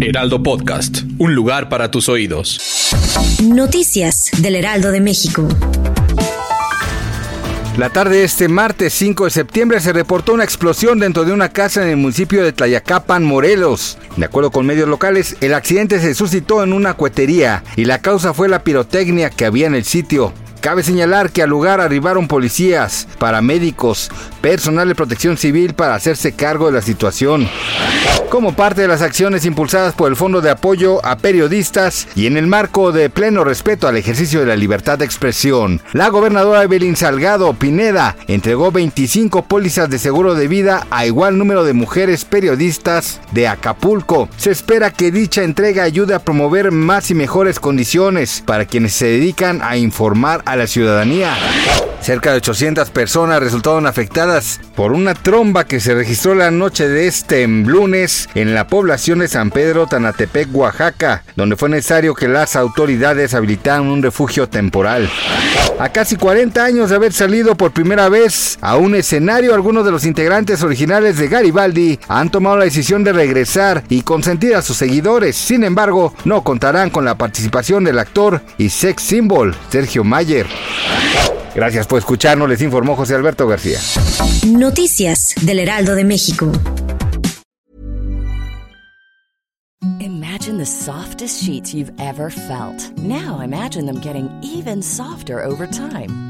Heraldo Podcast, un lugar para tus oídos. Noticias del Heraldo de México. La tarde de este martes 5 de septiembre se reportó una explosión dentro de una casa en el municipio de Tlayacapan, Morelos. De acuerdo con medios locales, el accidente se suscitó en una cuetería y la causa fue la pirotecnia que había en el sitio. Cabe señalar que al lugar arribaron policías, paramédicos, personal de protección civil para hacerse cargo de la situación. Como parte de las acciones impulsadas por el Fondo de Apoyo a Periodistas y en el marco de pleno respeto al ejercicio de la libertad de expresión, la gobernadora Evelyn Salgado Pineda entregó 25 pólizas de seguro de vida a igual número de mujeres periodistas de Acapulco. Se espera que dicha entrega ayude a promover más y mejores condiciones para quienes se dedican a informar a la ciudadanía. Cerca de 800 personas resultaron afectadas por una tromba que se registró la noche de este lunes en la población de San Pedro Tanatepec, Oaxaca, donde fue necesario que las autoridades habilitaran un refugio temporal. A casi 40 años de haber salido por primera vez a un escenario, algunos de los integrantes originales de Garibaldi han tomado la decisión de regresar y consentir a sus seguidores. Sin embargo, no contarán con la participación del actor y sex symbol Sergio Mayer. Gracias por escucharnos, les informó José Alberto García. Noticias del Heraldo de México. Imagine the softest sheets you've ever felt. Now imagine them getting even softer over time.